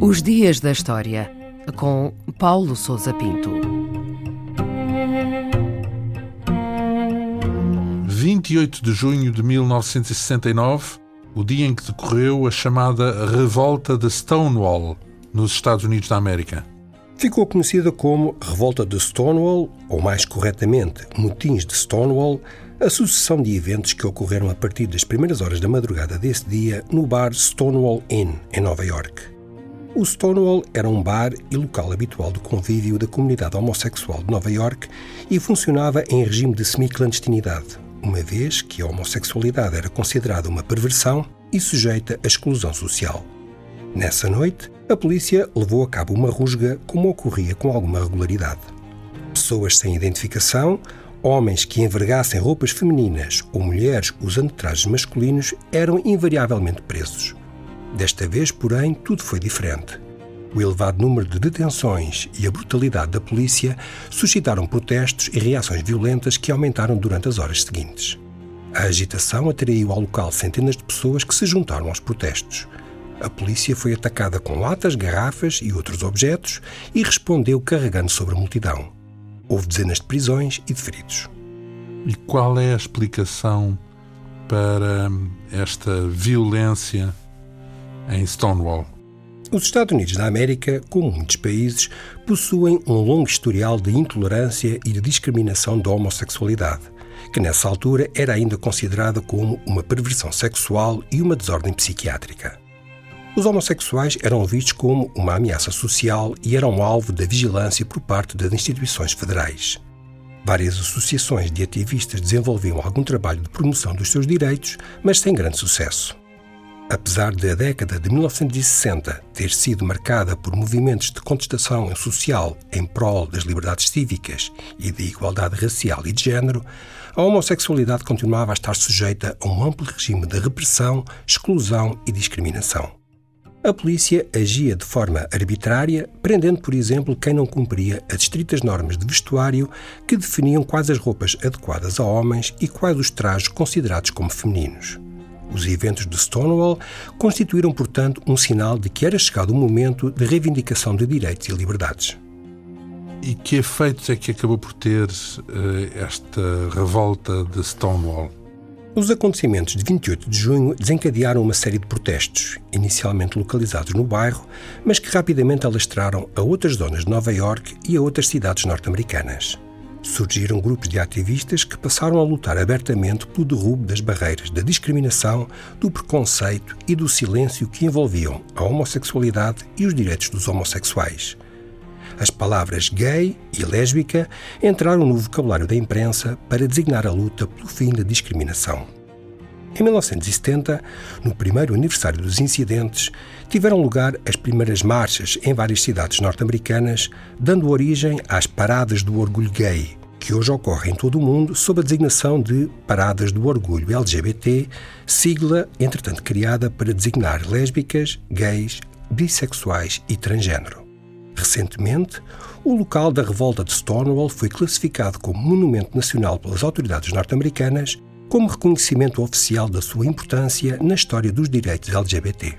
Os Dias da História, com Paulo Souza Pinto. 28 de junho de 1969, o dia em que decorreu a chamada Revolta de Stonewall, nos Estados Unidos da América. Ficou conhecida como Revolta de Stonewall, ou mais corretamente, Motins de Stonewall, a sucessão de eventos que ocorreram a partir das primeiras horas da madrugada desse dia no bar Stonewall Inn, em Nova York. O Stonewall era um bar e local habitual de convívio da comunidade homossexual de Nova York e funcionava em regime de semi-clandestinidade, uma vez que a homossexualidade era considerada uma perversão e sujeita à exclusão social. Nessa noite, a polícia levou a cabo uma rusga como ocorria com alguma regularidade. Pessoas sem identificação, homens que envergassem roupas femininas ou mulheres usando trajes masculinos eram invariavelmente presos. Desta vez, porém, tudo foi diferente. O elevado número de detenções e a brutalidade da polícia suscitaram protestos e reações violentas que aumentaram durante as horas seguintes. A agitação atraiu ao local centenas de pessoas que se juntaram aos protestos. A polícia foi atacada com latas, garrafas e outros objetos e respondeu carregando sobre a multidão. Houve dezenas de prisões e de feridos. E qual é a explicação para esta violência em Stonewall. Os Estados Unidos da América, como muitos países, possuem um longo historial de intolerância e de discriminação da homossexualidade, que nessa altura era ainda considerada como uma perversão sexual e uma desordem psiquiátrica. Os homossexuais eram vistos como uma ameaça social e eram alvo da vigilância por parte das instituições federais. Várias associações de ativistas desenvolviam algum trabalho de promoção dos seus direitos, mas sem grande sucesso. Apesar de a década de 1960 ter sido marcada por movimentos de contestação social em prol das liberdades cívicas e de igualdade racial e de género, a homossexualidade continuava a estar sujeita a um amplo regime de repressão, exclusão e discriminação. A polícia agia de forma arbitrária, prendendo, por exemplo, quem não cumpria as estritas normas de vestuário que definiam quais as roupas adequadas a homens e quais os trajes considerados como femininos. Os eventos de Stonewall constituíram, portanto, um sinal de que era chegado o momento de reivindicação de direitos e liberdades. E que efeitos é que acabou por ter uh, esta revolta de Stonewall? Os acontecimentos de 28 de junho desencadearam uma série de protestos, inicialmente localizados no bairro, mas que rapidamente alastraram a outras zonas de Nova York e a outras cidades norte-americanas surgiram grupos de ativistas que passaram a lutar abertamente pelo derrubo das barreiras da discriminação, do preconceito e do silêncio que envolviam a homossexualidade e os direitos dos homossexuais. As palavras gay e lésbica entraram no vocabulário da imprensa para designar a luta pelo fim da discriminação. Em 1970, no primeiro aniversário dos incidentes, tiveram lugar as primeiras marchas em várias cidades norte-americanas, dando origem às Paradas do Orgulho Gay, que hoje ocorrem em todo o mundo sob a designação de Paradas do Orgulho LGBT, sigla entretanto criada para designar lésbicas, gays, bissexuais e transgênero. Recentemente, o local da revolta de Stonewall foi classificado como Monumento Nacional pelas autoridades norte-americanas como reconhecimento oficial da sua importância na história dos direitos LGBT.